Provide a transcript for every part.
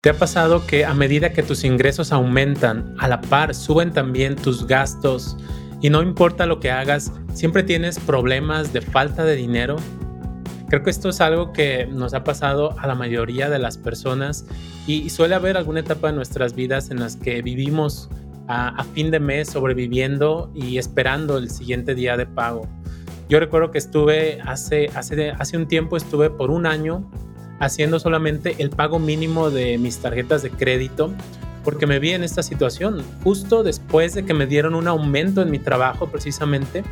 ¿Te ha pasado que a medida que tus ingresos aumentan, a la par suben también tus gastos y no importa lo que hagas, siempre tienes problemas de falta de dinero? Creo que esto es algo que nos ha pasado a la mayoría de las personas y, suele haber alguna etapa de nuestras vidas en las que vivimos a, fin de mes sobreviviendo y esperando el siguiente día de pago. Yo recuerdo que estuve hace, hace, hace un tiempo, estuve por un año haciendo solamente el pago mínimo de mis tarjetas de crédito porque me vi en esta situación. Justo después de que me dieron un aumento en mi trabajo precisamente,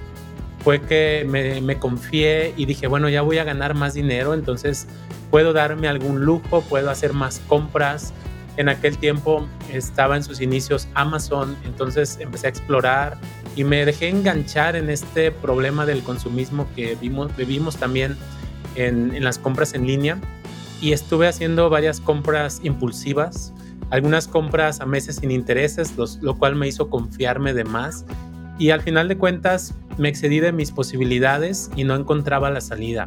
fue que me, confié y dije, bueno, ya voy a ganar más dinero, entonces puedo darme algún lujo, puedo hacer más compras. En aquel tiempo estaba en sus inicios Amazon, entonces empecé a explorar y me dejé enganchar en este problema del consumismo que vimos, vivimos también en las compras en línea y estuve haciendo varias compras impulsivas, algunas compras a meses sin intereses, lo cual me hizo confiarme de más y al final de cuentas me excedí de mis posibilidades y no encontraba la salida.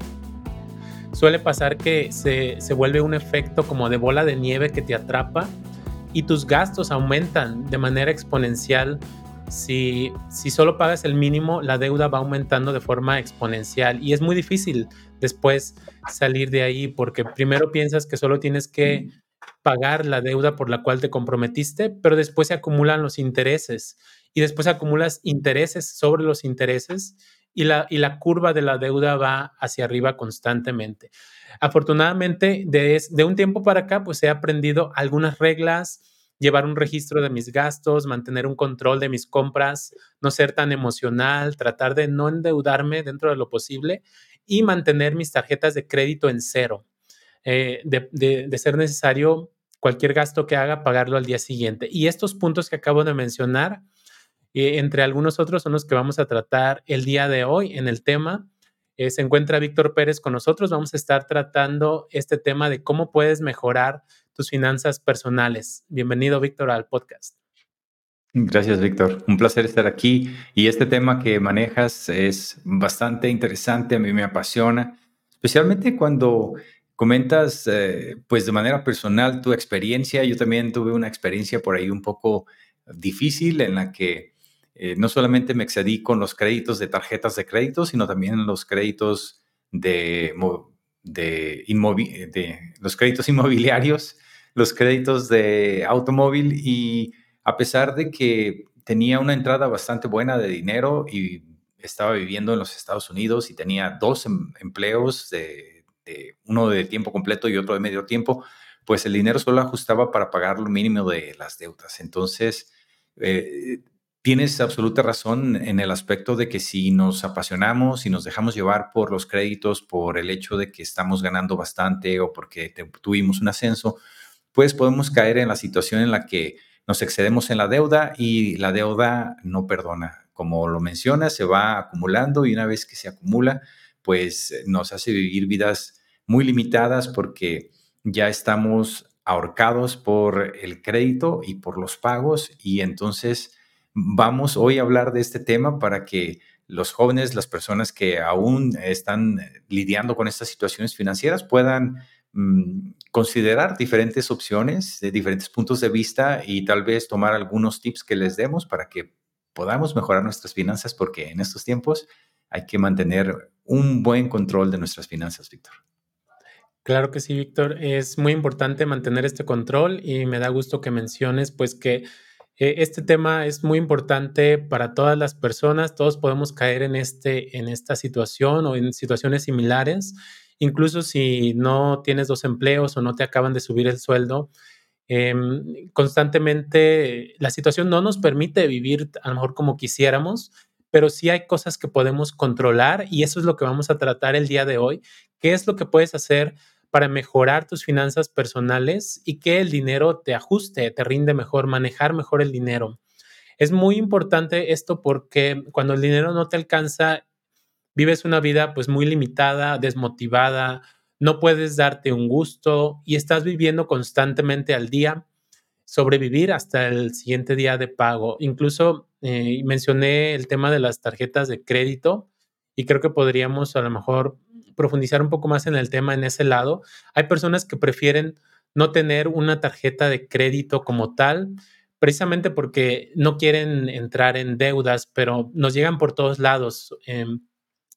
Suele pasar que se, se vuelve un efecto como de bola de nieve que te atrapa y tus gastos aumentan de manera exponencial si, si solo pagas el mínimo, la deuda va aumentando de forma exponencial y es muy difícil después salir de ahí porque primero piensas que solo tienes que pagar la deuda por la cual te comprometiste, pero después se acumulan los intereses y después acumulas intereses sobre los intereses y la, y la curva de la deuda va hacia arriba constantemente. Afortunadamente, de, de un tiempo para acá, pues he aprendido algunas reglas, llevar un registro de mis gastos, mantener un control de mis compras, no ser tan emocional, tratar de no endeudarme dentro de lo posible y mantener mis tarjetas de crédito en cero. Eh, de, ser necesario, cualquier gasto que haga, pagarlo al día siguiente. Y estos puntos que acabo de mencionar, eh, entre algunos otros, son los que vamos a tratar el día de hoy en el tema. Eh, se encuentra Víctor Pérez con nosotros. Vamos a estar tratando este tema de cómo puedes mejorar tus finanzas personales. Bienvenido, Víctor, al podcast. Gracias, Víctor. Un placer estar aquí. Y este tema que manejas es bastante interesante, a mí me apasiona, especialmente cuando comentas, eh, pues de manera personal, tu experiencia. Yo también tuve una experiencia por ahí un poco difícil en la que eh, no solamente me excedí con los créditos de tarjetas de crédito, sino también los créditos de, de, de los créditos inmobiliarios los créditos de automóvil y a pesar de que tenía una entrada bastante buena de dinero y estaba viviendo en los Estados Unidos y tenía dos em, empleos, de, uno de tiempo completo y otro de medio tiempo, pues el dinero solo ajustaba para pagar lo mínimo de las deudas. Entonces, eh, tienes absoluta razón en el aspecto de que si nos apasionamos y nos dejamos llevar por los créditos, por el hecho de que estamos ganando bastante o porque tuvimos un ascenso, pues podemos caer en la situación en la que nos excedemos en la deuda y la deuda no perdona. Como lo menciona, se va acumulando y una vez que se acumula, pues nos hace vivir vidas muy limitadas porque ya estamos ahorcados por el crédito y por los pagos y entonces vamos hoy a hablar de este tema para que los jóvenes, las personas que aún están lidiando con estas situaciones financieras puedan Mm, considerar diferentes opciones de diferentes puntos de vista y tal vez tomar algunos tips que les demos para que podamos mejorar nuestras finanzas porque en estos tiempos hay que mantener un buen control de nuestras finanzas, Víctor. Claro que sí, Víctor. Es muy importante mantener este control y me da gusto que menciones pues que eh, este tema es muy importante para todas las personas. Todos podemos caer en, este, en esta situación o en situaciones similares incluso si no tienes dos empleos o no te acaban de subir el sueldo, em, constantemente la situación no nos permite vivir a lo mejor como quisiéramos, pero sí hay cosas que podemos controlar y eso es lo que vamos a tratar el día de hoy. ¿Qué es lo que puedes hacer para mejorar tus finanzas personales y que el dinero te ajuste, te rinde mejor, manejar mejor el dinero? Es muy importante esto porque cuando el dinero no te alcanza vives una vida pues muy limitada, desmotivada, no puedes darte un gusto y estás viviendo constantemente al día, sobrevivir hasta el siguiente día de pago. Incluso eh, mencioné el tema de las tarjetas de crédito y creo que podríamos a lo mejor profundizar un poco más en el tema en ese lado. Hay personas que prefieren no tener una tarjeta de crédito como tal, precisamente porque no quieren entrar en deudas, pero nos llegan por todos lados, em,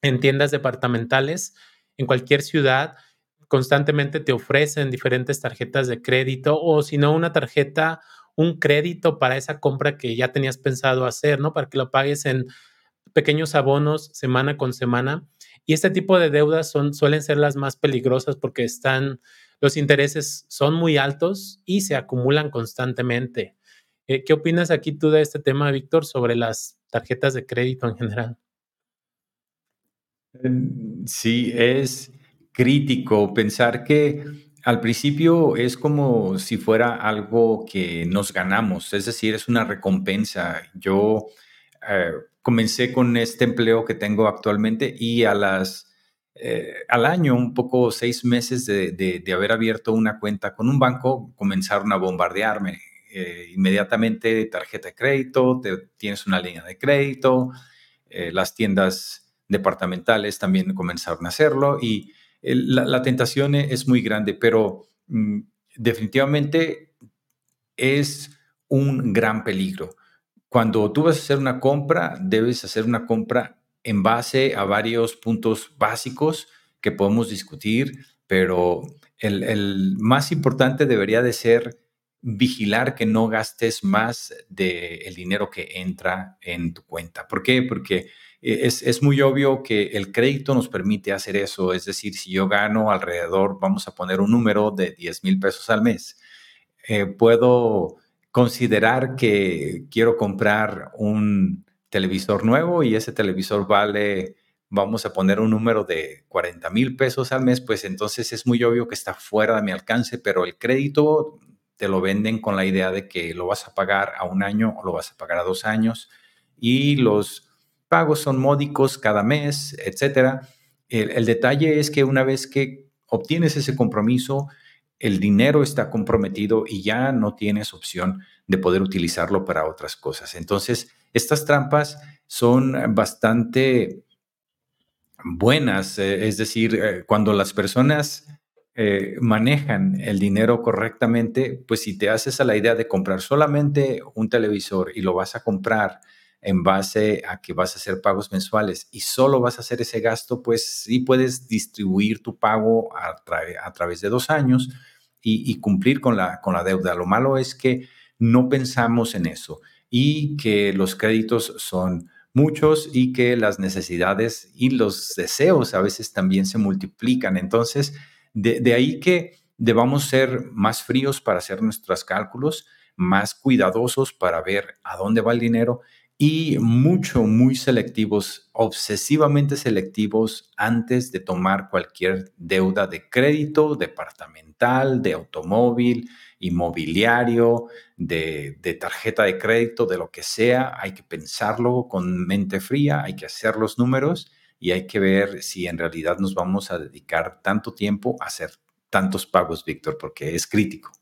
en tiendas departamentales, en cualquier ciudad, constantemente te ofrecen diferentes tarjetas de crédito o si no una tarjeta, un crédito para esa compra que ya tenías pensado hacer, ¿no? Para que lo pagues en pequeños abonos semana con semana. Y este tipo de deudas son, suelen ser las más peligrosas porque están, los intereses son muy altos y se acumulan constantemente. Eh, ¿Qué opinas aquí tú de este tema, Víctor, sobre las tarjetas de crédito en general? Em, sí, es crítico pensar que al principio es como si fuera algo que nos ganamos, es decir, es una recompensa. Yo eh, comencé con este empleo que tengo actualmente y a las, eh, al año, un poco seis meses de, haber abierto una cuenta con un banco, comenzaron a bombardearme. Eh, inmediatamente tarjeta de crédito, tienes una línea de crédito, las tiendas departamentales también comenzaron a hacerlo y la, tentación es muy grande, pero mm, definitivamente es un gran peligro cuando tú vas a hacer una compra, debes hacer una compra en base a varios puntos básicos que podemos discutir, pero el, más importante debería de ser vigilar que no gastes más del dinero que entra en tu cuenta. ¿Por qué? Porque es, es, muy obvio que el crédito nos permite hacer eso. Es decir, si yo gano alrededor, vamos a poner un número de 10 mil pesos al mes, eh, puedo considerar que quiero comprar un televisor nuevo y ese televisor vale, vamos a poner un número de 40 mil pesos al mes, pues entonces es muy obvio que está fuera de mi alcance, pero el crédito te lo venden con la idea de que lo vas a pagar a un año o lo vas a pagar a dos años y los pagos son módicos cada mes, etcétera. El, detalle es que una vez que obtienes ese compromiso, el dinero está comprometido y ya no tienes opción de poder utilizarlo para otras cosas. Entonces, estas trampas son bastante buenas, eh, es decir, eh, cuando las personas eh, manejan el dinero correctamente, pues si te haces a la idea de comprar solamente un televisor y lo vas a comprar en base a que vas a hacer pagos mensuales y solo vas a hacer ese gasto, pues sí puedes distribuir tu pago a, través de dos años y, cumplir con la, con la deuda. Lo malo es que no pensamos en eso y que los créditos son muchos y que las necesidades y los deseos a veces también se multiplican. Entonces, de, de ahí que debamos ser más fríos para hacer nuestros cálculos, más cuidadosos para ver a dónde va el dinero y mucho, muy selectivos, obsesivamente selectivos antes de tomar cualquier deuda de crédito, departamental, de automóvil, inmobiliario, de, tarjeta de crédito, de lo que sea. Hay que pensarlo con mente fría, hay que hacer los números y hay que ver si en realidad nos vamos a dedicar tanto tiempo a hacer tantos pagos, Víctor, porque es crítico.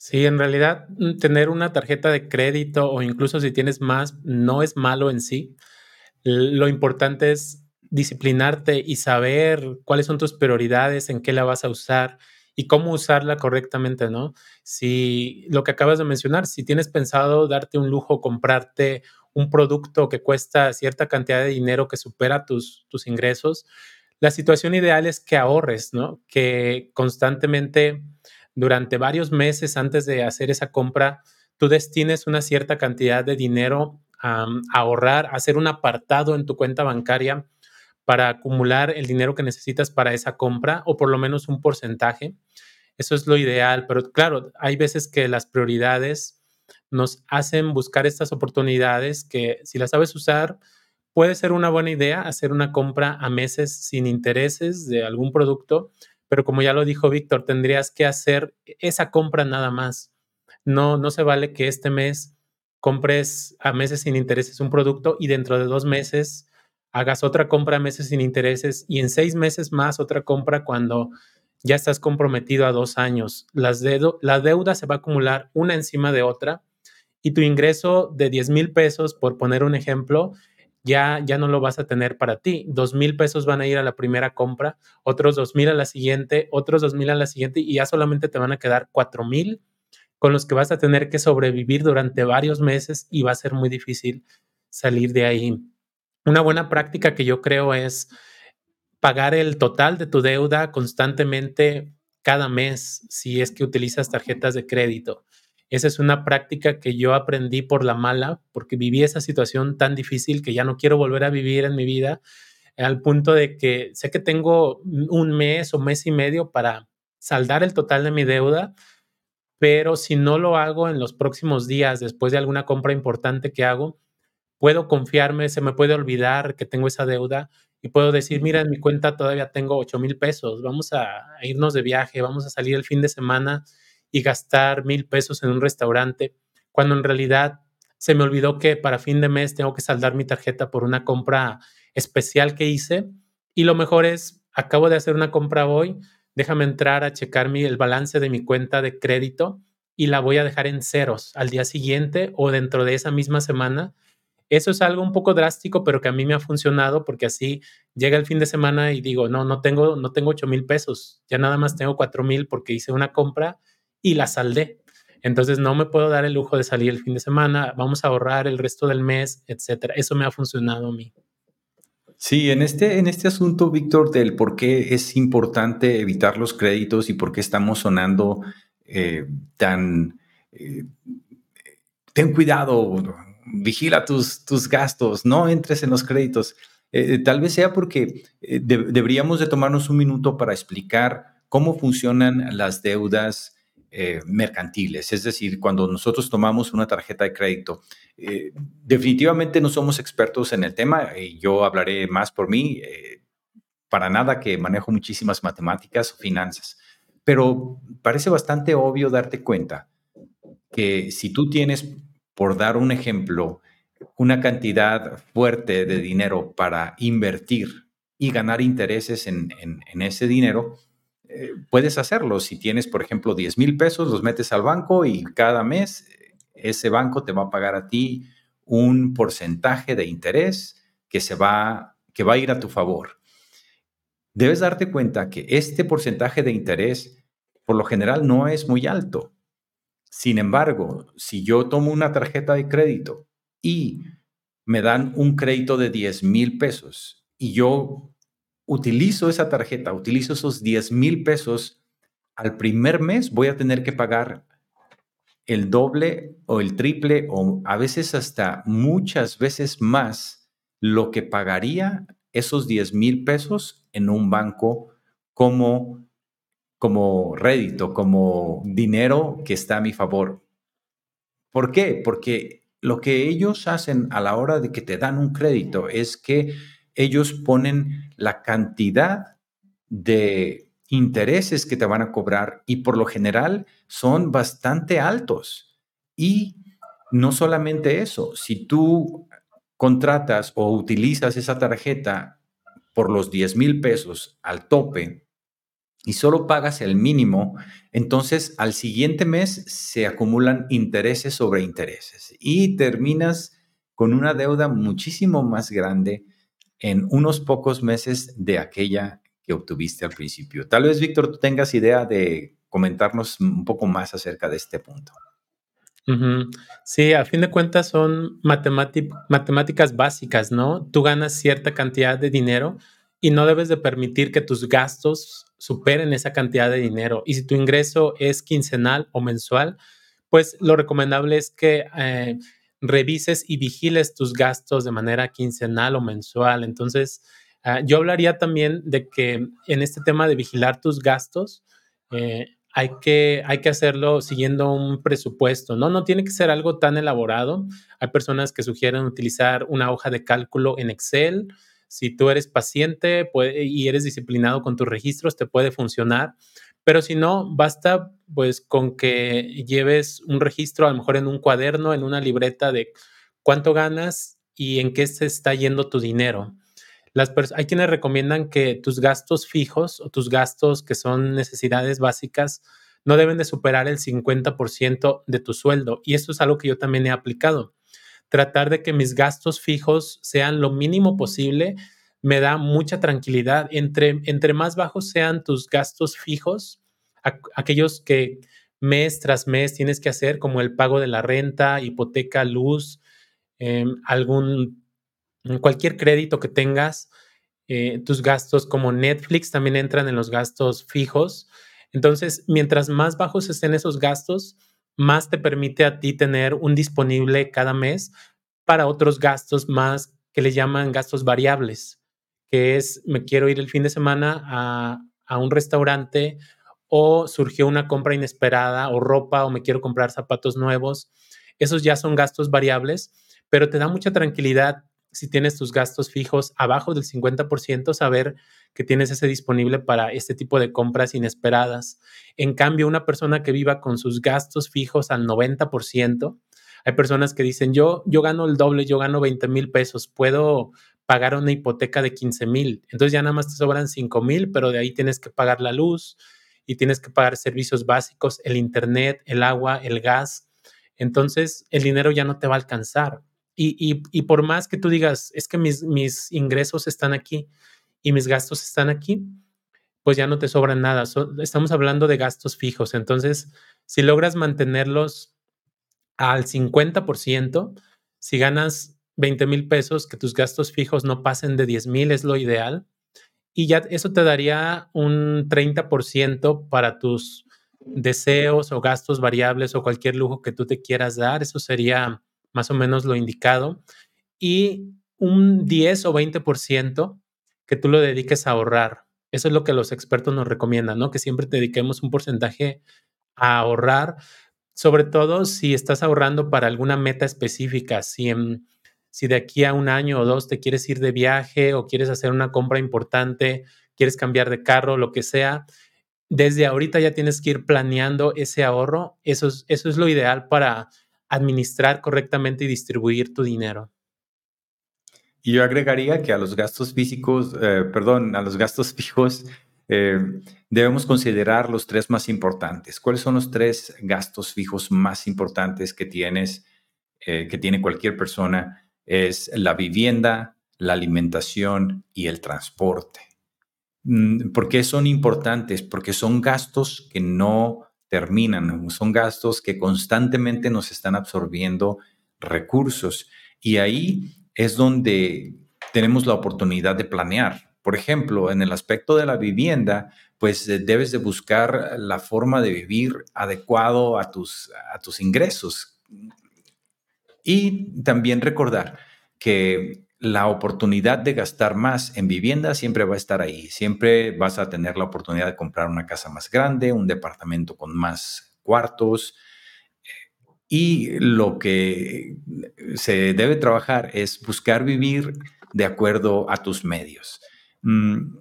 Sí, en realidad mm, tener una tarjeta de crédito o incluso si tienes más no es malo en sí. Lo importante es disciplinarte y saber cuáles son tus prioridades, en qué la vas a usar y cómo usarla correctamente, ¿no? Si lo que acabas de mencionar, si tienes pensado darte un lujo, comprarte un producto que cuesta cierta cantidad de dinero que supera tus, tus ingresos, la situación ideal es que ahorres, ¿no? Que constantemente durante varios meses antes de hacer esa compra, tú destines una cierta cantidad de dinero a, ahorrar, a hacer un apartado en tu cuenta bancaria para acumular el dinero que necesitas para esa compra o por lo menos un porcentaje. Eso es lo ideal, pero claro, hay veces que las prioridades nos hacen buscar estas oportunidades que si las sabes usar, puede ser una buena idea hacer una compra a meses sin intereses de algún producto pero como ya lo dijo Víctor, tendrías que hacer esa compra nada más. No, no se vale que este mes compres a meses sin intereses un producto y dentro de dos meses hagas otra compra a meses sin intereses y en seis meses más otra compra cuando ya estás comprometido a dos años. Las la deuda se va a acumular una encima de otra y tu ingreso de 10 mil pesos, por poner un ejemplo, ya, ya no lo vas a tener para ti. Dos mil pesos van a ir a la primera compra, otros dos mil a la siguiente, otros dos mil a la siguiente y ya solamente te van a quedar cuatro mil con los que vas a tener que sobrevivir durante varios meses y va a ser muy difícil salir de ahí. Una buena práctica que yo creo es pagar el total de tu deuda constantemente cada mes si es que utilizas tarjetas de crédito. Esa es una práctica que yo aprendí por la mala, porque viví esa situación tan difícil que ya no quiero volver a vivir en mi vida, al punto de que sé que tengo un mes o mes y medio para saldar el total de mi deuda, pero si no lo hago en los próximos días, después de alguna compra importante que hago, puedo confiarme, se me puede olvidar que tengo esa deuda y puedo decir, mira, en mi cuenta todavía tengo 8 mil pesos, vamos a irnos de viaje, vamos a salir el fin de semana y gastar mil pesos en un restaurante, cuando en realidad se me olvidó que para fin de mes tengo que saldar mi tarjeta por una compra especial que hice y lo mejor es, acabo de hacer una compra hoy, déjame entrar a checar mi, el balance de mi cuenta de crédito y la voy a dejar en ceros al día siguiente o dentro de esa misma semana. Eso es algo un poco drástico, pero que a mí me ha funcionado porque así llega el fin de semana y digo, no, no tengo, no tengo 8 mil pesos, ya nada más tengo 4 mil porque hice una compra y la saldé. Entonces no me puedo dar el lujo de salir el fin de semana, vamos a ahorrar el resto del mes, etcétera. Eso me ha funcionado a mí. Sí, en este, en este asunto, Víctor, del por qué es importante evitar los créditos y por qué estamos sonando eh, tan... Eh, ten cuidado, vigila tus, tus gastos, no entres en los créditos. Eh, tal vez sea porque deberíamos de tomarnos un minuto para explicar cómo funcionan las deudas eh, mercantiles, es decir, cuando nosotros tomamos una tarjeta de crédito. Eh, definitivamente no somos expertos en el tema y yo hablaré más por mí, eh, para nada que manejo muchísimas matemáticas o finanzas, pero parece bastante obvio darte cuenta que si tú tienes, por dar un ejemplo, una cantidad fuerte de dinero para invertir y ganar intereses en ese dinero, eh, puedes hacerlo. Si tienes, por ejemplo, 10 mil pesos, los metes al banco y cada mes ese banco te va a pagar a ti un porcentaje de interés que, se va, que va a ir a tu favor. Debes darte cuenta que este porcentaje de interés por lo general no es muy alto. Sin embargo, si yo tomo una tarjeta de crédito y me dan un crédito de 10 mil pesos y yo utilizo esa tarjeta, utilizo esos 10 mil pesos, al primer mes voy a tener que pagar el doble o el triple o a veces hasta muchas veces más lo que pagaría esos 10 mil pesos en un banco como, como rédito, como dinero que está a mi favor. ¿Por qué? Porque lo que ellos hacen a la hora de que te dan un crédito es que ellos ponen la cantidad de intereses que te van a cobrar y por lo general son bastante altos. Y no solamente eso, si tú contratas o utilizas esa tarjeta por los 10 mil pesos al tope y solo pagas el mínimo, entonces al siguiente mes se acumulan intereses sobre intereses y terminas con una deuda muchísimo más grande en unos pocos meses de aquella que obtuviste al principio. Tal vez, Víctor, tú tengas idea de comentarnos un poco más acerca de este punto. Sí, a fin de cuentas son matemáticas básicas, ¿no? Tú ganas cierta cantidad de dinero y no debes de permitir que tus gastos superen esa cantidad de dinero. Y si tu ingreso es quincenal o mensual, pues lo recomendable es que eh, revises y vigiles tus gastos de manera quincenal o mensual. Entonces, ah, yo hablaría también de que en este tema de vigilar tus gastos, eh, hay, que, hay que hacerlo siguiendo un presupuesto, ¿no? No tiene que ser algo tan elaborado. Hay personas que sugieren utilizar una hoja de cálculo en Excel. Si tú eres paciente y eres disciplinado con tus registros, te puede funcionar. Pero si no, basta pues con que lleves un registro, a lo mejor en un cuaderno, en una libreta de cuánto ganas y en qué se está yendo tu dinero. Las hay quienes recomiendan que tus gastos fijos o tus gastos que son necesidades básicas no deben de superar el 50% de tu sueldo. Y esto es algo que yo también he aplicado. tratar de que mis gastos fijos sean lo mínimo posible me da mucha tranquilidad. Entre, entre más bajos sean tus gastos fijos, aquellos que mes tras mes tienes que hacer, como el pago de la renta, hipoteca, luz, em, algún, cualquier crédito que tengas, eh, tus gastos como Netflix también entran en los gastos fijos. Entonces, mientras más bajos estén esos gastos, más te permite a ti tener un disponible cada mes para otros gastos más que le llaman gastos variables, que es, me quiero ir el fin de semana a, a un restaurante o surgió una compra inesperada o ropa o me quiero comprar zapatos nuevos. Esos ya son gastos variables, pero te da mucha tranquilidad si tienes tus gastos fijos abajo del 50%, saber que tienes ese disponible para este tipo de compras inesperadas. En cambio, una persona que viva con sus gastos fijos al 90%, hay personas que dicen, yo, yo gano el doble, yo gano 20 mil pesos, puedo pagar una hipoteca de 15 mil. Entonces ya nada más te sobran 5 mil, pero de ahí tienes que pagar la luz y tienes que pagar servicios básicos, el internet, el agua, el gas. Entonces el dinero ya no te va a alcanzar. Y, por más que tú digas, es que mis, mis ingresos están aquí y mis gastos están aquí, pues ya no te sobran nada. estamos hablando de gastos fijos. Entonces, si logras mantenerlos al 50%, si ganas 20 mil pesos, que tus gastos fijos no pasen de 10 mil es lo ideal. Y ya eso te daría un 30% para tus deseos o gastos variables o cualquier lujo que tú te quieras dar. Eso sería más o menos lo indicado, y un 10 o 20% que tú lo dediques a ahorrar. Eso es lo que los expertos nos recomiendan, ¿no? Que siempre dediquemos un porcentaje a ahorrar, sobre todo si estás ahorrando para alguna meta específica, si, si de aquí a un año o dos te quieres ir de viaje o quieres hacer una compra importante, quieres cambiar de carro, lo que sea, desde ahorita ya tienes que ir planeando ese ahorro. Eso es, eso es lo ideal para administrar correctamente y distribuir tu dinero. Y yo agregaría que a los gastos físicos, eh, perdón, a los gastos fijos, eh, debemos considerar los tres más importantes. ¿Cuáles son los tres gastos fijos más importantes que tienes, eh, que tiene cualquier persona? Es la vivienda, la alimentación y el transporte. Mm, ¿Por qué son importantes? Porque son gastos que no terminan, son gastos que constantemente nos están absorbiendo recursos y ahí es donde tenemos la oportunidad de planear. Por ejemplo, en el aspecto de la vivienda, pues eh, debes de buscar la forma de vivir adecuado a tus, a tus ingresos. Y también recordar que la oportunidad de gastar más en vivienda siempre va a estar ahí. Siempre vas a tener la oportunidad de comprar una casa más grande, un departamento con más cuartos. Y lo que se debe trabajar es buscar vivir de acuerdo a tus medios. Mm,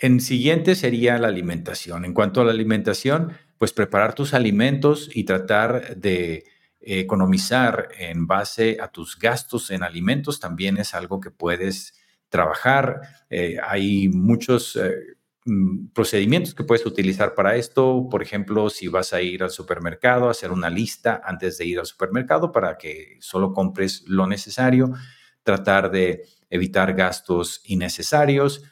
en siguiente sería la alimentación. En cuanto a la alimentación, pues preparar tus alimentos y tratar de economizar en base a tus gastos en alimentos también es algo que puedes trabajar. Eh, hay muchos eh, mm, procedimientos que puedes utilizar para esto. Por ejemplo, si vas a ir al supermercado, hacer una lista antes de ir al supermercado para que solo compres lo necesario, tratar de evitar gastos innecesarios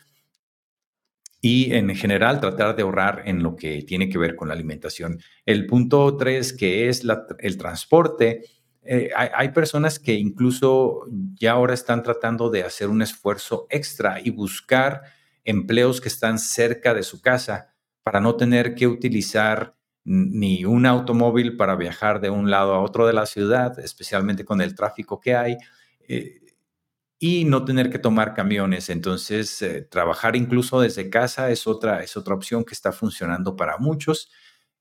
y en general tratar de ahorrar en lo que tiene que ver con la alimentación. El punto tres, que es el transporte, eh, hay, personas que incluso ya ahora están tratando de hacer un esfuerzo extra y buscar empleos que están cerca de su casa para no tener que utilizar ni un automóvil para viajar de un lado a otro de la ciudad, especialmente con el tráfico que hay. Eh, y no tener que tomar camiones. Entonces, eh, trabajar incluso desde casa es otra, es otra opción que está funcionando para muchos.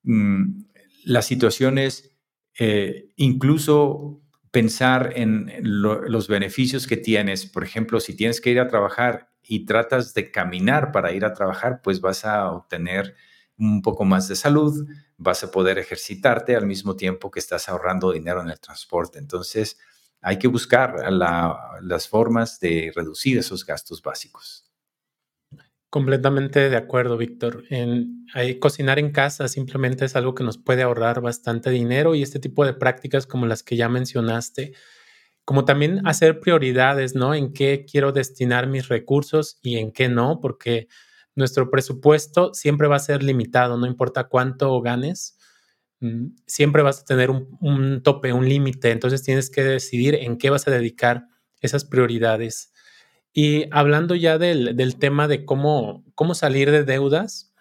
Mm, la situación es eh, incluso pensar en los beneficios que tienes. Por ejemplo, si tienes que ir a trabajar y tratas de caminar para ir a trabajar, pues vas a obtener un poco más de salud, vas a poder ejercitarte al mismo tiempo que estás ahorrando dinero en el transporte. Entonces, hay que buscar las formas de reducir esos gastos básicos. Completamente de acuerdo, Víctor. Cocinar en casa simplemente es algo que nos puede ahorrar bastante dinero y este tipo de prácticas como las que ya mencionaste, como también hacer prioridades, ¿no? En qué quiero destinar mis recursos y en qué no, porque nuestro presupuesto siempre va a ser limitado, no importa cuánto ganes, siempre vas a tener un, tope, un límite, entonces tienes que decidir en qué vas a dedicar esas prioridades. Y hablando ya del, tema de cómo, cómo salir de deudas,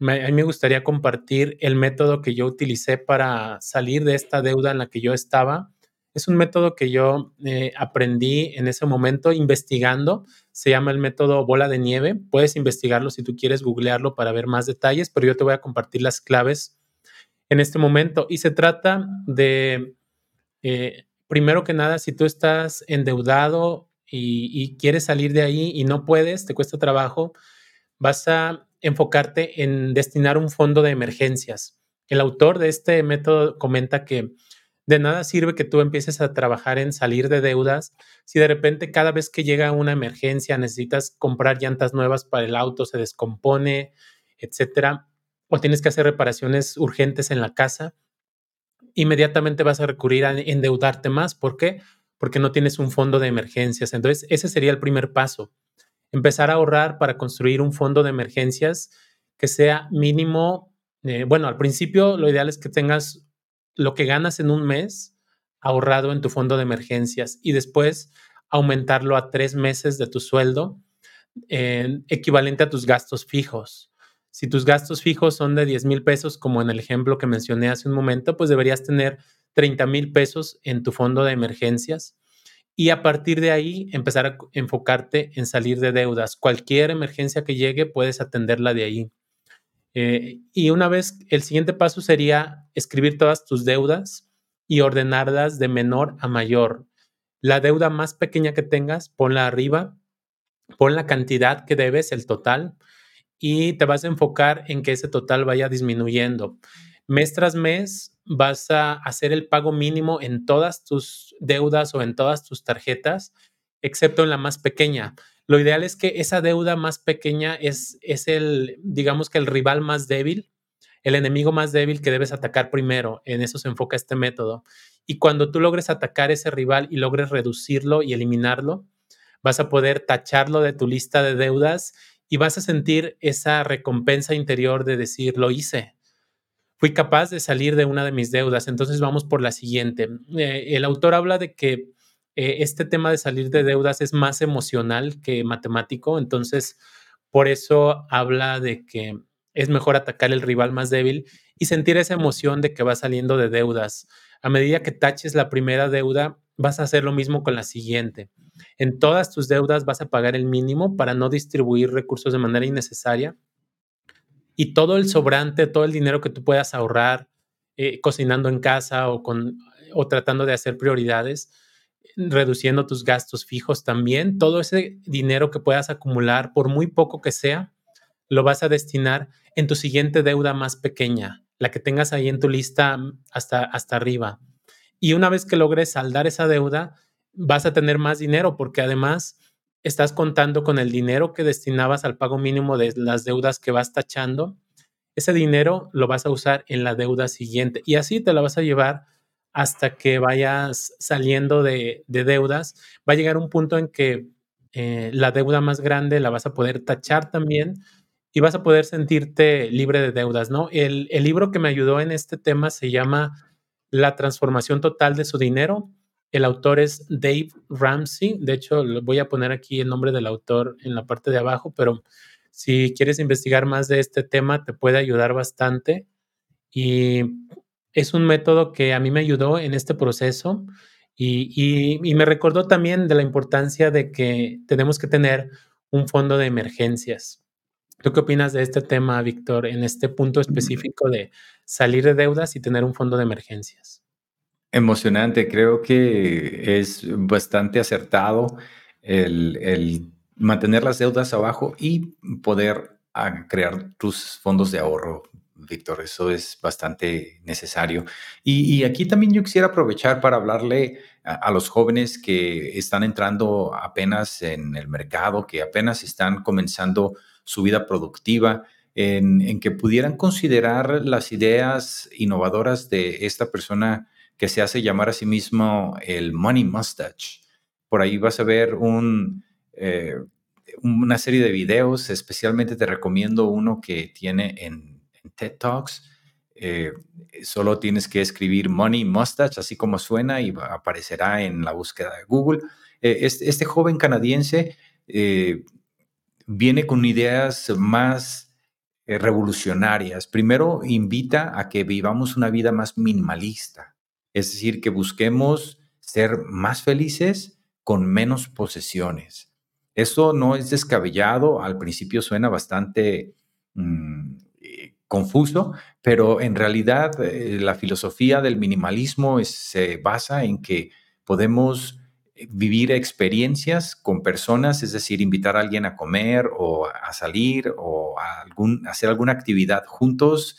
a mí me gustaría compartir el método que yo utilicé para salir de esta deuda en la que yo estaba. Es un método que yo eh, aprendí en ese momento investigando. Se llama el método bola de nieve. Puedes investigarlo si tú quieres googlearlo para ver más detalles, pero yo te voy a compartir las claves en este momento. Y se trata de, eh, primero que nada, si tú estás endeudado y, y quieres salir de ahí y no puedes, te cuesta trabajo, vas a enfocarte en destinar un fondo de emergencias. El autor de este método comenta que de nada sirve que tú empieces a trabajar en salir de deudas si de repente cada vez que llega una emergencia necesitas comprar llantas nuevas para el auto, se descompone, etcétera, o tienes que hacer reparaciones urgentes en la casa, inmediatamente vas a recurrir a endeudarte más. ¿Por qué? Porque no tienes un fondo de emergencias. Entonces, ese sería el primer paso empezar a ahorrar para construir un fondo de emergencias que sea mínimo, eh, bueno, al principio lo ideal es que tengas lo que ganas en un mes ahorrado en tu fondo de emergencias y después aumentarlo a tres meses de tu sueldo equivalente a tus gastos fijos. Si tus gastos fijos son de 10 mil pesos, como en el ejemplo que mencioné hace un momento, pues deberías tener 30 mil pesos en tu fondo de emergencias y a partir de ahí empezar a enfocarte en salir de deudas. Cualquier emergencia que llegue, puedes atenderla de ahí. Eh, y una vez, el siguiente paso sería escribir todas tus deudas y ordenarlas de menor a mayor. La deuda más pequeña que tengas, ponla arriba, pon la cantidad que debes, el total, y te vas a enfocar en que ese total vaya disminuyendo. Mes tras mes vas a hacer el pago mínimo en todas tus deudas o en todas tus tarjetas, excepto en la más pequeña. Lo ideal es que esa deuda más pequeña es, es el, digamos que el rival más débil, el enemigo más débil que debes atacar primero. En eso se enfoca este método. Y cuando tú logres atacar ese rival y logres reducirlo y eliminarlo, vas a poder tacharlo de tu lista de deudas y vas a sentir esa recompensa interior de decir, lo hice, fui capaz de salir de una de mis deudas. Entonces vamos por la siguiente. Eh, el autor habla de que eh, este tema de salir de deudas es más emocional que matemático, entonces por eso habla de que es mejor atacar el rival más débil y sentir esa emoción de que va saliendo de deudas. A medida que taches la primera deuda, vas a hacer lo mismo con la siguiente. En todas tus deudas vas a pagar el mínimo para no distribuir recursos de manera innecesaria y todo el sobrante, todo el dinero que tú puedas ahorrar eh, cocinando en casa o, con, o tratando de hacer prioridades, reduciendo tus gastos fijos también, todo ese dinero que puedas acumular, por muy poco que sea, lo vas a destinar en tu siguiente deuda más pequeña, la que tengas ahí en tu lista hasta, hasta arriba. Y una vez que logres saldar esa deuda, vas a tener más dinero porque además estás contando con el dinero que destinabas al pago mínimo de las deudas que vas tachando, ese dinero lo vas a usar en la deuda siguiente y así te la vas a llevar hasta que vayas saliendo de, deudas. Va a llegar un punto en que eh, la deuda más grande la vas a poder tachar también y vas a poder sentirte libre de deudas, ¿no? El, el libro que me ayudó en este tema se llama La transformación total de su dinero el autor es Dave Ramsey. De hecho, voy a poner aquí el nombre del autor en la parte de abajo, pero si quieres investigar más de este tema, te puede ayudar bastante. Y es un método que a mí me ayudó en este proceso y, me recordó también de la importancia de que tenemos que tener un fondo de emergencias. ¿Tú qué opinas de este tema, Víctor, en este punto específico de salir de deudas y tener un fondo de emergencias? Emocionante, creo que es bastante acertado el, mantener las deudas abajo y poder ah, crear tus fondos de ahorro, Víctor. Eso es bastante necesario. Y, aquí también yo quisiera aprovechar para hablarle a, los jóvenes que están entrando apenas en el mercado, que apenas están comenzando su vida productiva. En, en que pudieran considerar las ideas innovadoras de esta persona que se hace llamar a sí mismo el Money Mustache. Por ahí vas a ver eh, una serie de videos, especialmente te recomiendo uno que tiene en, TED Talks. Eh, solo tienes que escribir Money Mustache, así como suena, y aparecerá en la búsqueda de Google. Eh, este, joven canadiense viene con ideas más revolucionarias. Primero, invita a que vivamos una vida más minimalista, es decir, que busquemos ser más felices con menos posesiones. Eso no es descabellado, al principio suena bastante mm, eh, confuso, pero en realidad eh, la filosofía del minimalismo se basa en que podemos eh, vivir experiencias con personas, es decir, invitar a alguien a comer o a salir o a hacer alguna actividad juntos,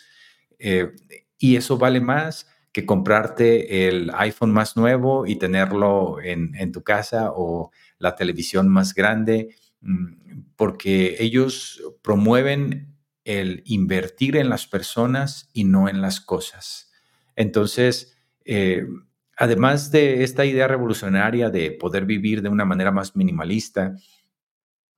y eso vale más comprarte el iPhone más nuevo y tenerlo en, en tu casa o la televisión más grande, mm, porque ellos promueven el invertir en las personas y no en las cosas. Entonces, eh, además de esta idea revolucionaria de poder vivir de una manera más minimalista,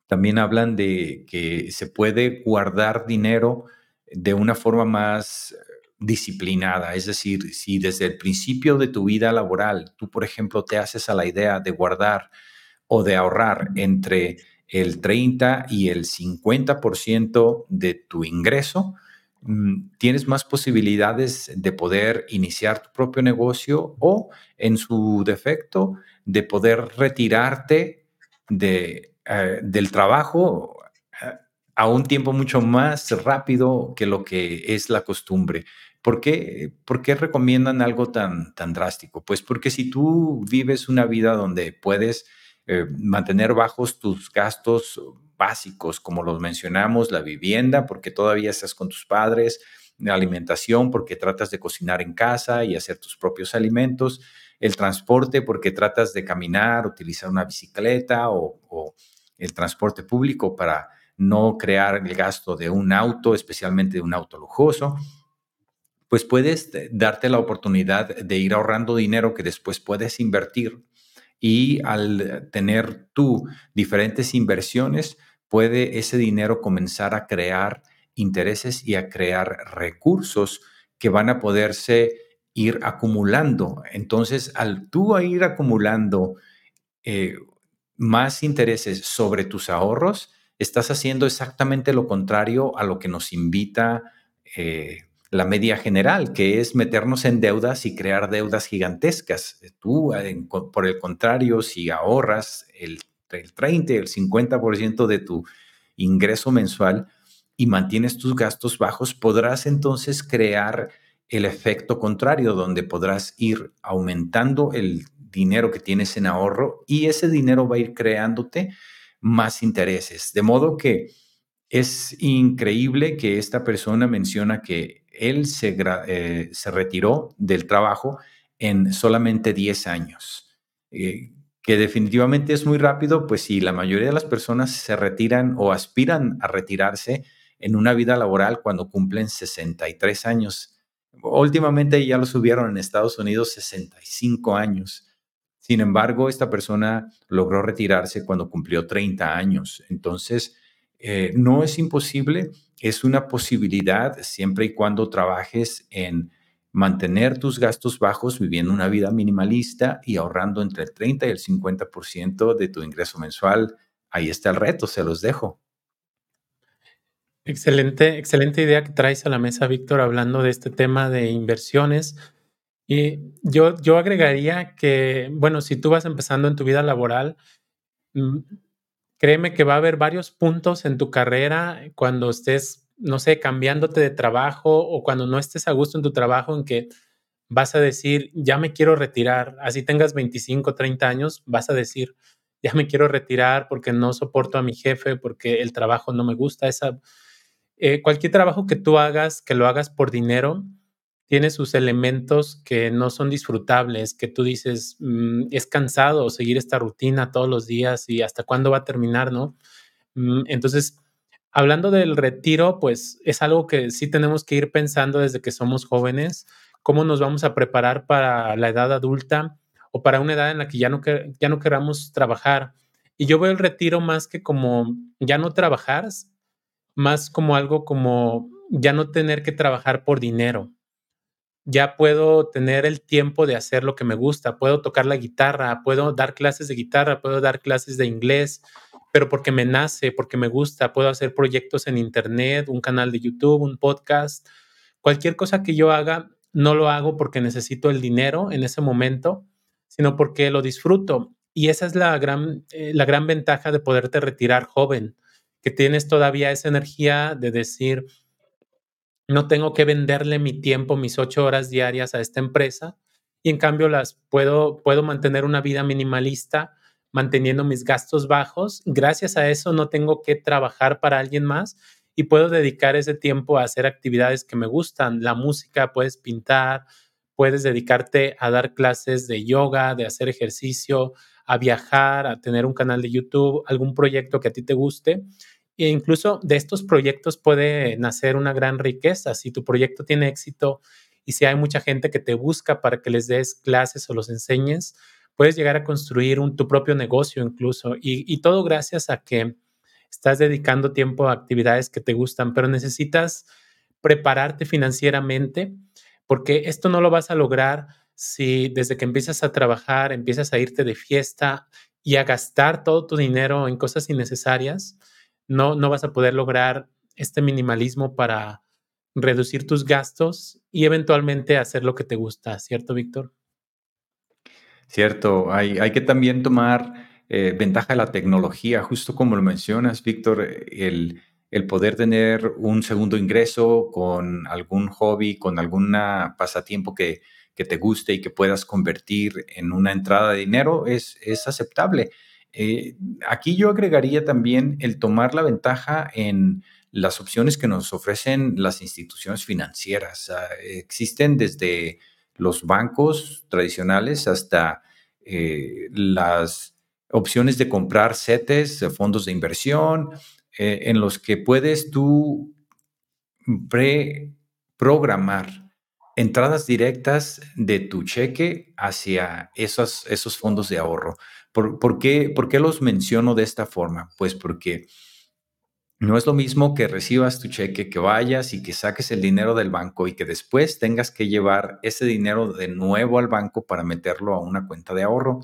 también hablan de que se puede guardar dinero de una forma más disciplinada. Es decir, si desde el principio de tu vida laboral tú, por ejemplo, te haces a la idea de guardar o de ahorrar entre el 30 y el 50% de tu ingreso, mm, tienes más posibilidades de poder iniciar tu propio negocio o, en su defecto, de poder retirarte de, eh, del trabajo eh, a un tiempo mucho más rápido que lo que es la costumbre. ¿Por qué, ¿Por qué recomiendan algo tan, drástico? Pues porque si tú vives una vida donde puedes eh, mantener bajos tus gastos básicos, como los mencionamos, la vivienda, porque todavía estás con tus padres, la alimentación, porque tratas de cocinar en casa y hacer tus propios alimentos, el transporte, porque tratas de caminar, utilizar una bicicleta o el transporte público para no crear el gasto de un auto, especialmente de un auto lujoso pues puedes darte la oportunidad de ir ahorrando dinero que después puedes invertir y al tener tú diferentes inversiones, puede ese dinero comenzar a crear intereses y a crear recursos que van a poderse ir acumulando. Entonces, al tú ir acumulando eh, más intereses sobre tus ahorros, estás haciendo exactamente lo contrario a lo que nos invita eh, la media general, que es meternos en deudas y crear deudas gigantescas. Tú, por el contrario, si ahorras el, el 30, el 50% de tu ingreso mensual y mantienes tus gastos bajos, podrás entonces crear el efecto contrario, donde podrás ir aumentando el dinero que tienes en ahorro y ese dinero va a ir creándote más intereses. De modo que es increíble que esta persona menciona que él eh, se, retiró del trabajo en solamente 10 años, eh, que definitivamente es muy rápido, pues si la mayoría de las personas se retiran o aspiran a retirarse en una vida laboral cuando cumplen 63 años. Últimamente ya lo subieron en Estados Unidos 65 años. Sin embargo, esta persona logró retirarse cuando cumplió 30 años. Entonces, eh, no es imposible, es una posibilidad siempre y cuando trabajes en mantener tus gastos bajos, viviendo una vida minimalista y ahorrando entre el 30 y el 50% de tu ingreso mensual. Ahí está el reto, se los dejo. Excelente, excelente idea que traes a la mesa, Víctor, hablando de este tema de inversiones. Y yo, yo agregaría que, bueno, si tú vas empezando en tu vida laboral, mm, Créeme que va a haber varios puntos en tu carrera cuando estés, no sé, cambiándote de trabajo o cuando no estés a gusto en tu trabajo en que vas a decir, ya me quiero retirar. Así tengas 25, 30 años, vas a decir, ya me quiero retirar porque no soporto a mi jefe, porque el trabajo no me gusta. Esa, eh, cualquier trabajo que tú hagas, que lo hagas por dinero, tiene sus elementos que no son disfrutables, que tú dices, mm, es cansado seguir esta rutina todos los días y hasta cuándo va a terminar, ¿no? Mm, entonces, hablando del retiro, pues es algo que sí tenemos que ir pensando desde que somos jóvenes, cómo nos vamos a preparar para la edad adulta o para una edad en la que ya no, ya no queramos trabajar. Y yo veo el retiro más que como ya no trabajar, más como algo como ya no tener que trabajar por dinero. Ya puedo tener el tiempo de hacer lo que me gusta, puedo tocar la guitarra, puedo dar clases de guitarra, puedo dar clases de inglés, pero porque me nace, porque me gusta, puedo hacer proyectos en internet, un canal de YouTube, un podcast, cualquier cosa que yo haga, no lo hago porque necesito el dinero en ese momento, sino porque lo disfruto. Y esa es la gran, eh, la gran ventaja de poderte retirar joven, que tienes todavía esa energía de decir, no tengo que venderle mi tiempo, mis ocho horas diarias a esta empresa, y en cambio las puedo, puedo mantener una vida minimalista, manteniendo mis gastos bajos. Gracias a eso no tengo que trabajar para alguien más y puedo dedicar ese tiempo a hacer actividades que me gustan. La música, puedes pintar, puedes dedicarte a dar clases de yoga, de hacer ejercicio, a viajar, a tener un canal de YouTube, algún proyecto que a ti te guste. E incluso de estos proyectos puede nacer una gran riqueza. Si tu proyecto tiene éxito y si hay mucha gente que te busca para que les des clases o los enseñes, puedes llegar a construir un, tu propio negocio incluso. Y, y todo gracias a que estás dedicando tiempo a actividades que te gustan, pero necesitas prepararte financieramente porque esto no lo vas a lograr si desde que empiezas a trabajar empiezas a irte de fiesta y a gastar todo tu dinero en cosas innecesarias, no, no vas a poder lograr este minimalismo para reducir tus gastos y eventualmente hacer lo que te gusta, ¿cierto, Víctor? Cierto, hay, hay que también tomar eh, ventaja de la tecnología, justo como lo mencionas, Víctor, el, el, poder tener un segundo ingreso con algún hobby, con algún pasatiempo que, que, te guste y que puedas convertir en una entrada de dinero es, es aceptable. Eh, aquí yo agregaría también el tomar la ventaja en las opciones que nos ofrecen las instituciones financieras. existen desde los bancos tradicionales hasta eh, las opciones de comprar CETES, fondos de inversión, eh, en los que puedes tú preprogramar entradas directas de tu cheque hacia esos, esos fondos de ahorro. ¿Por, qué, ¿Por qué los menciono de esta forma? Pues porque no es lo mismo que recibas tu cheque, que vayas y que saques el dinero del banco y que después tengas que llevar ese dinero de nuevo al banco para meterlo a una cuenta de ahorro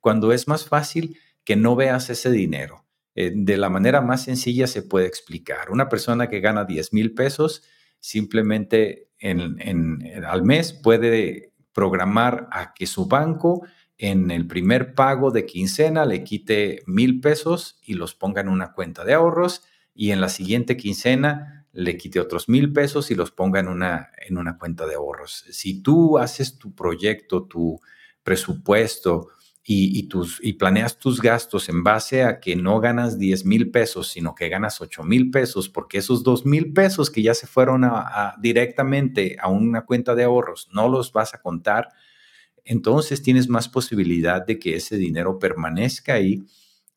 cuando es más fácil que no veas ese dinero. Eh, de la manera más sencilla se puede explicar. Una persona que gana 10 mil pesos simplemente al mes puede programar a que su banco en el primer pago de quincena le quite mil pesos y los ponga en una cuenta de ahorros y en la siguiente quincena le quite otros mil pesos y los ponga en una, en una cuenta de ahorros. Si tú haces tu proyecto, tu presupuesto, y, tus, y planeas tus gastos en base a que no ganas 10 mil pesos, sino que ganas 8 mil pesos, porque esos 2 mil pesos que ya se fueron directamente a una cuenta de ahorros no los vas a contar, entonces tienes más posibilidad de que ese dinero permanezca ahí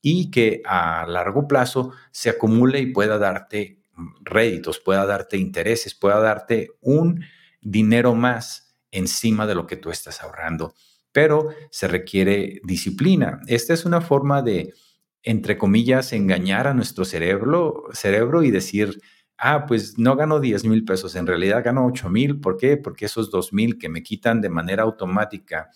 y que a largo plazo se acumule y pueda darte réditos, pueda darte intereses, pueda darte un dinero más encima de lo que tú estás ahorrando pero se requiere disciplina. Esta es una forma de, entre comillas, engañar a nuestro cerebro, cerebro y decir, ah, pues no gano 10 mil pesos, en realidad gano 8 mil. ¿Por qué? Porque esos 2 mil que me quitan de manera automática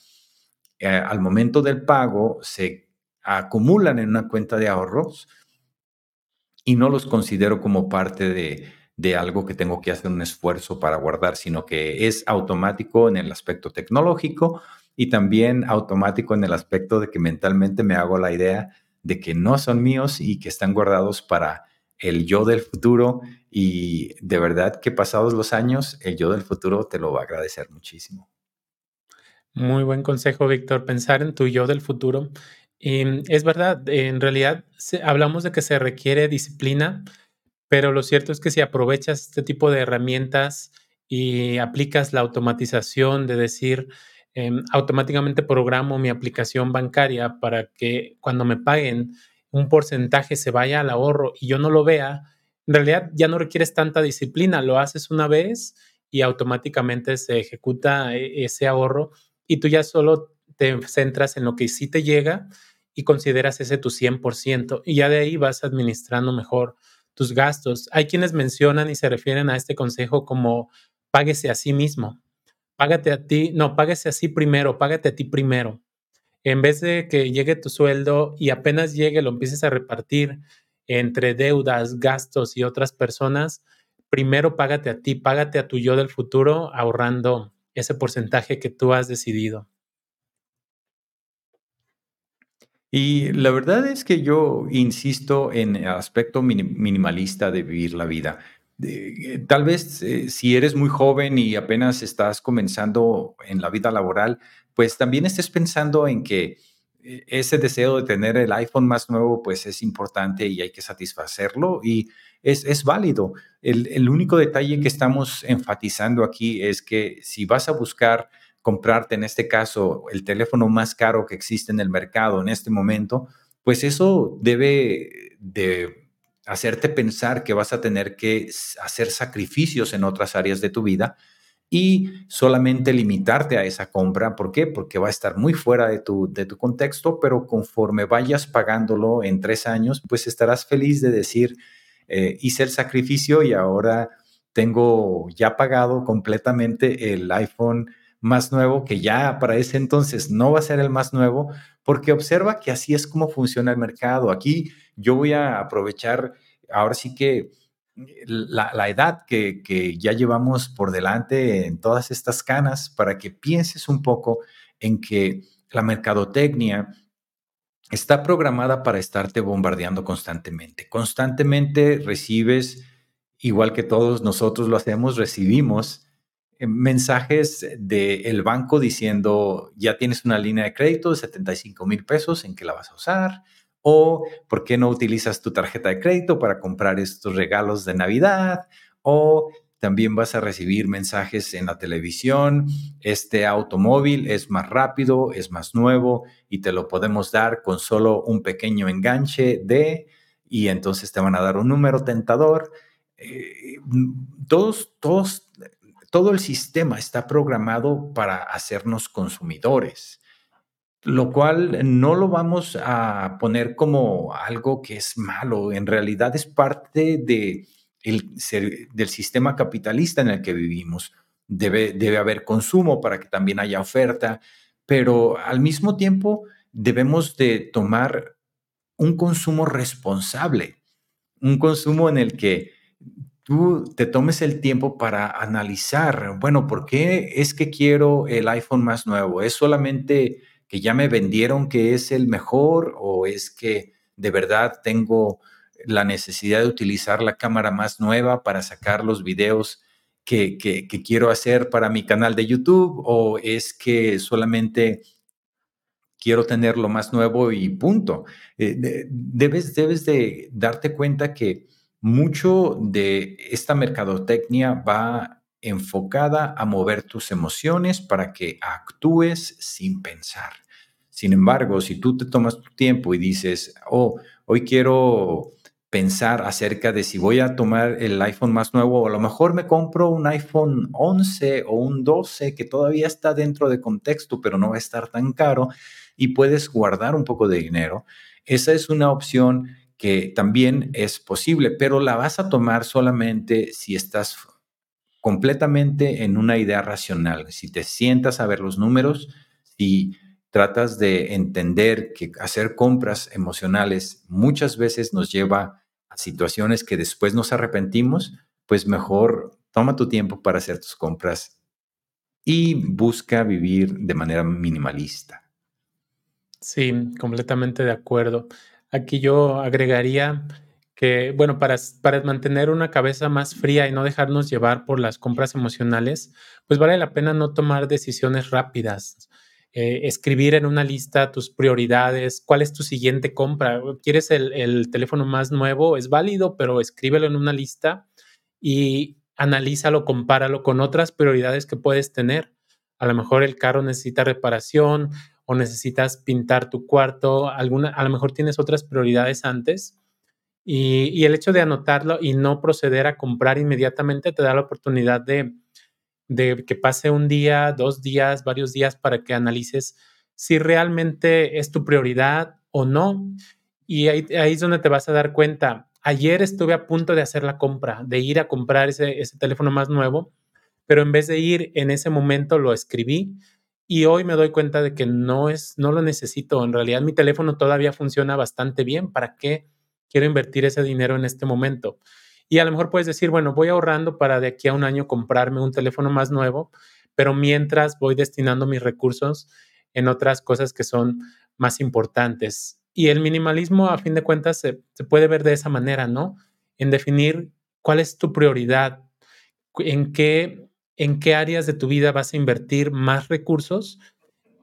eh, al momento del pago se acumulan en una cuenta de ahorros y no los considero como parte de, de algo que tengo que hacer un esfuerzo para guardar, sino que es automático en el aspecto tecnológico y también automático en el aspecto de que mentalmente me hago la idea de que no son míos y que están guardados para el yo del futuro y de verdad que pasados los años, el yo del futuro te lo va a agradecer muchísimo. Muy buen consejo, Víctor, pensar en tu yo del futuro. Y es verdad, en realidad hablamos de que se requiere disciplina, pero lo cierto es que si aprovechas este tipo de herramientas y aplicas la automatización de decir, Em, automáticamente programo mi aplicación bancaria para que cuando me paguen un porcentaje se vaya al ahorro y yo no lo vea, en realidad ya no requieres tanta disciplina, lo haces una vez y automáticamente se ejecuta e, ese ahorro y tú ya solo te centras en lo que sí te llega y consideras ese tu 100% y ya de ahí vas administrando mejor tus gastos. Hay quienes mencionan y se refieren a este consejo como páguese a sí mismo. Págate a ti, no, páguese a sí primero, págate a ti primero. En vez de que llegue tu sueldo y apenas llegue lo empieces a repartir entre deudas, gastos y otras personas, primero págate a ti, págate a tu yo del futuro ahorrando ese porcentaje que tú has decidido. Y la verdad es que yo insisto en el aspecto minimalista de vivir la vida. Eh, tal vez eh, si eres muy joven y apenas estás comenzando en la vida laboral, pues también estés pensando en que eh, ese deseo de tener el iPhone más nuevo, pues es importante y hay que satisfacerlo y es, es válido. El, único detalle que estamos enfatizando aquí es que si vas a buscar comprarte, en este caso, el teléfono más caro que existe en el mercado en este momento, pues eso debe de hacerte pensar que vas a tener que hacer sacrificios en otras áreas de tu vida y solamente limitarte a esa compra. ¿Por qué? Porque va a estar muy fuera de tu, de tu contexto, pero conforme vayas pagándolo en tres años, pues estarás feliz de decir, eh, hice el sacrificio y ahora tengo ya pagado completamente el iPhone más nuevo, que ya para ese entonces no va a ser el más nuevo, porque observa que así es como funciona el mercado. Aquí yo voy a aprovechar ahora sí que la, edad que, ya llevamos por delante en todas estas canas para que pienses un poco en que la mercadotecnia está programada para estarte bombardeando constantemente. Constantemente recibes, igual que todos nosotros lo hacemos, recibimos eh, mensajes del banco diciendo, ya tienes una línea de crédito de 75 mil pesos, ¿en qué la vas a usar? O ¿por qué no utilizas tu tarjeta de crédito para comprar estos regalos de Navidad? O también vas a recibir mensajes en la televisión, este automóvil es más rápido, es más nuevo y te lo podemos dar con solo un pequeño enganche de, y entonces te van a dar un número tentador. Eh, todos, todos, todo el sistema está programado para hacernos consumidores lo cual no lo vamos a poner como algo que es malo, en realidad es parte de del sistema capitalista en el que vivimos. Debe, debe haber consumo para que también haya oferta, pero al mismo tiempo debemos de tomar un consumo responsable, un consumo en el que tú te tomes el tiempo para analizar, bueno, ¿por qué es que quiero el iPhone más nuevo? ¿Es solamente que ya me vendieron que es el mejor o es que de verdad tengo la necesidad de utilizar la cámara más nueva para sacar los videos que, quiero hacer para mi canal de YouTube o es que solamente quiero tener lo más nuevo y punto. Eh, debes, debes de darte cuenta que mucho de esta mercadotecnia va enfocada a mover tus emociones para que actúes sin pensar. Sin embargo, si tú te tomas tu tiempo y dices, oh, hoy quiero pensar acerca de si voy a tomar el iPhone más nuevo o a lo mejor me compro un iPhone 11 o un 12 que todavía está dentro de contexto, pero no va a estar tan caro y puedes guardar un poco de dinero. Esa es una opción que también es posible, pero la vas a tomar solamente si estás completamente en una idea racional. Si te sientas a ver los números, si tratas de entender que hacer compras emocionales muchas veces nos lleva a situaciones que después nos arrepentimos, pues mejor toma tu tiempo para hacer tus compras y busca vivir de manera minimalista. Sí, completamente de acuerdo. Aquí yo agregaría que, bueno, para, para mantener una cabeza más fría y no dejarnos llevar por las compras emocionales, pues vale la pena no tomar decisiones rápidas. Eh, escribir en una lista tus prioridades, cuál es tu siguiente compra. ¿Quieres el, el, teléfono más nuevo? Es válido, pero escríbelo en una lista y analízalo, compáralo con otras prioridades que puedes tener. A lo mejor el carro necesita reparación o necesitas pintar tu cuarto, alguna, a lo mejor tienes otras prioridades antes y, el hecho de anotarlo y no proceder a comprar inmediatamente te da la oportunidad de que pase un día, dos días, varios días para que analices si realmente es tu prioridad o no. Y ahí, es donde te vas a dar cuenta. Ayer estuve a punto de hacer la compra, de ir a comprar ese, ese teléfono más nuevo, pero en vez de ir en ese momento lo escribí y hoy me doy cuenta de que no es no lo necesito. En realidad mi teléfono todavía funciona bastante bien. ¿Para qué quiero invertir ese dinero en este momento? Y a lo mejor puedes decir, bueno, voy ahorrando para de aquí a un año comprarme un teléfono más nuevo, pero mientras voy destinando mis recursos en otras cosas que son más importantes. Y el minimalismo, a fin de cuentas, se, puede ver de esa manera, ¿no? En definir cuál es tu prioridad, en qué, en qué áreas de tu vida vas a invertir más recursos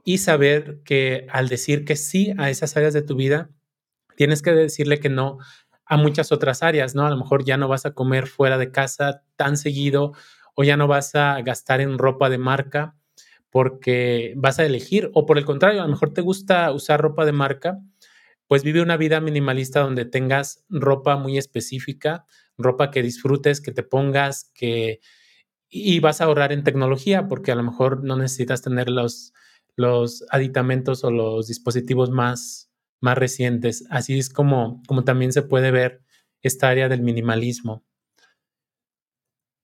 y saber que al decir que sí a esas áreas de tu vida, tienes que decirle que no a muchas otras áreas, ¿no? A lo mejor ya no vas a comer fuera de casa tan seguido o ya no vas a gastar en ropa de marca porque vas a elegir, o por el contrario, a lo mejor te gusta usar ropa de marca, pues vive una vida minimalista donde tengas ropa muy específica, ropa que disfrutes, que te pongas, que y vas a ahorrar en tecnología porque a lo mejor no necesitas tener los, los aditamentos o los dispositivos más, más recientes. Así es como, como también se puede ver esta área del minimalismo.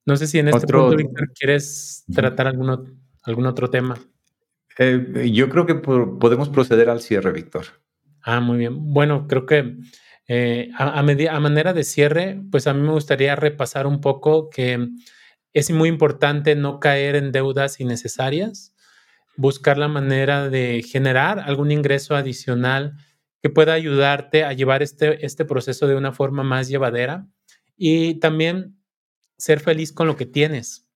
No sé si en este punto, Víctor, quieres tratar algún, algún otro tema. Eh, yo creo que podemos proceder al cierre, Víctor. Ah, muy bien. Bueno, creo que eh, a, a, manera de cierre, pues a mí me gustaría repasar un poco que es muy importante no caer en deudas innecesarias, buscar la manera de generar algún ingreso adicional que pueda ayudarte a llevar este, este proceso de una forma más llevadera y también ser feliz con lo que tienes.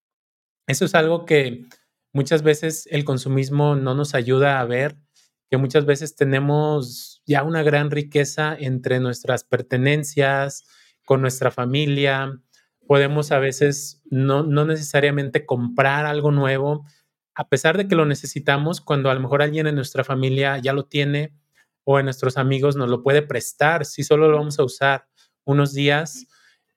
Eso es algo que muchas veces el consumismo no nos ayuda a ver, que muchas veces tenemos ya una gran riqueza entre nuestras pertenencias, con nuestra familia. Podemos a veces no, no necesariamente comprar algo nuevo, a pesar de que lo necesitamos, cuando a lo mejor alguien en nuestra familia ya lo tiene o en nuestros amigos nos lo puede prestar, si solo lo vamos a usar unos días,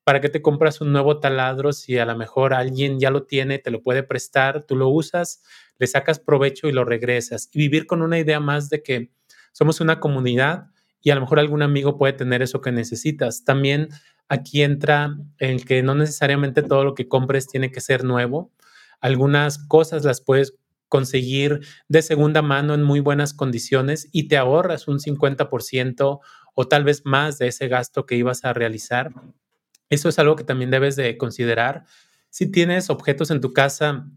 ¿para qué te compras un nuevo taladro si a lo mejor alguien ya lo tiene, te lo puede prestar, tú lo usas, le sacas provecho y lo regresas? Y vivir con una idea más de que somos una comunidad y a lo mejor algún amigo puede tener eso que necesitas. También aquí entra el que no necesariamente todo lo que compres tiene que ser nuevo. Algunas cosas las puedes conseguir de segunda mano en muy buenas condiciones y te ahorras un 50% o tal vez más de ese gasto que ibas a realizar. Eso es algo que también debes de considerar. Si tienes objetos en tu casa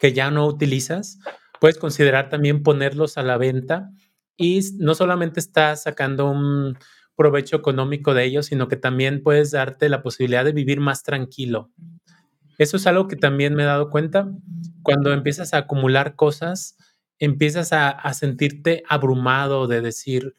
que ya no utilizas, puedes considerar también ponerlos a la venta y no solamente estás sacando un provecho económico de ellos, sino que también puedes darte la posibilidad de vivir más tranquilo. Eso es algo que también me he dado cuenta. Cuando empiezas a acumular cosas, empiezas a, sentirte abrumado de decir,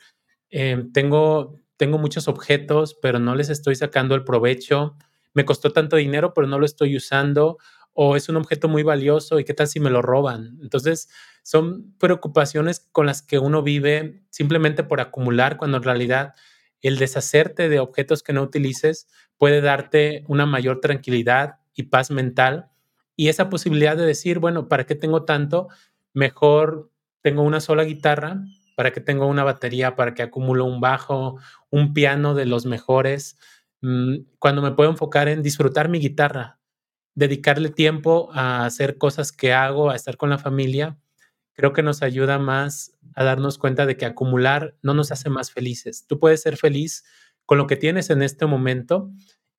em, tengo, tengo muchos objetos, pero no les estoy sacando el provecho. Me costó tanto dinero, pero no lo estoy usando o es un objeto muy valioso y qué tal si me lo roban. Entonces, son preocupaciones con las que uno vive simplemente por acumular, cuando en realidad el deshacerte de objetos que no utilices puede darte una mayor tranquilidad y paz mental y esa posibilidad de decir, bueno, ¿para qué tengo tanto? Mejor tengo una sola guitarra, para que tengo una batería, para que acumulo un bajo, un piano de los mejores, mm, cuando me puedo enfocar en disfrutar mi guitarra, dedicarle tiempo a hacer cosas que hago, a estar con la familia, creo que nos ayuda más a darnos cuenta de que acumular no nos hace más felices. Tú puedes ser feliz con lo que tienes en este momento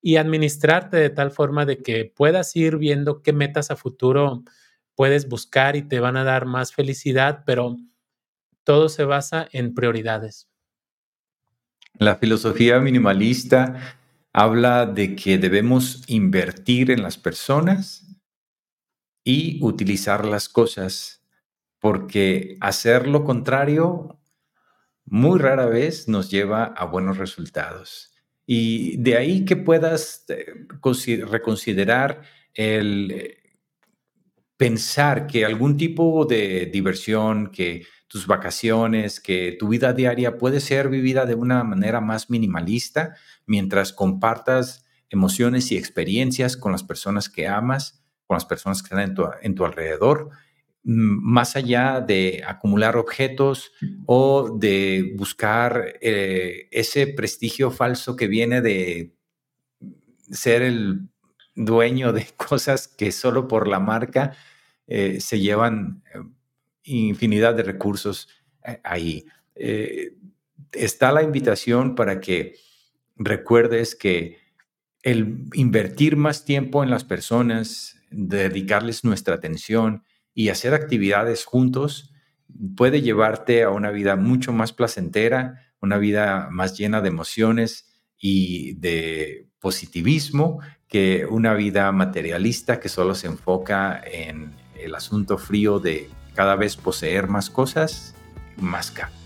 y administrarte de tal forma de que puedas ir viendo qué metas a futuro puedes buscar y te van a dar más felicidad, pero todo se basa en prioridades. La filosofía minimalista habla de que debemos invertir en las personas y utilizar las cosas, porque hacer lo contrario muy rara vez nos lleva a buenos resultados. Y de ahí que puedas eh, reconsiderar el eh, pensar que algún tipo de diversión, que tus vacaciones, que tu vida diaria puede ser vivida de una manera más minimalista mientras compartas emociones y experiencias con las personas que amas, con las personas que están en tu, en tu alrededor, más allá de acumular objetos o de buscar eh, ese prestigio falso que viene de ser el dueño de cosas que solo por la marca eh, se llevan eh, infinidad de recursos ahí. está la invitación para que recuerdes que el invertir más tiempo en las personas, dedicarles nuestra atención y hacer actividades juntos puede llevarte a una vida mucho más placentera, una vida más llena de emociones y de positivismo que una vida materialista que solo se enfoca en el asunto frío de cada vez poseer más cosas, más caras.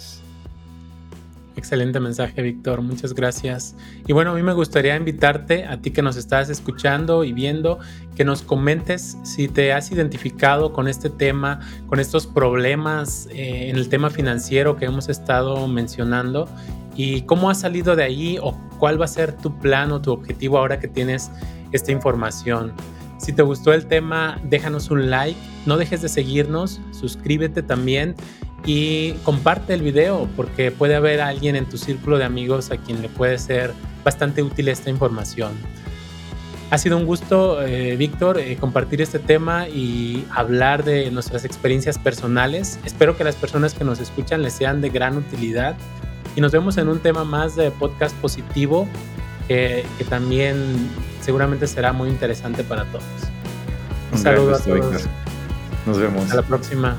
Excelente mensaje, Víctor. Muchas gracias. Y bueno, a mí me gustaría invitarte, a ti que nos estás escuchando y viendo, que nos comentes si te has identificado con este tema, con estos problemas eh, en el tema financiero que hemos estado mencionando y cómo has salido de ahí o cuál va a ser tu plan o tu objetivo ahora que tienes esta información. Si te gustó el tema, déjanos un like, no dejes de seguirnos, suscríbete también y comparte el video porque puede haber alguien en tu círculo de amigos a quien le puede ser bastante útil esta información. Ha sido un gusto, eh, Víctor, eh, compartir este tema y hablar de nuestras experiencias personales. Espero que las personas que nos escuchan les sean de gran utilidad y nos vemos en un tema más de podcast positivo que también seguramente será muy interesante para todos. Un, saludo a todos. Nos vemos. Hasta la próxima.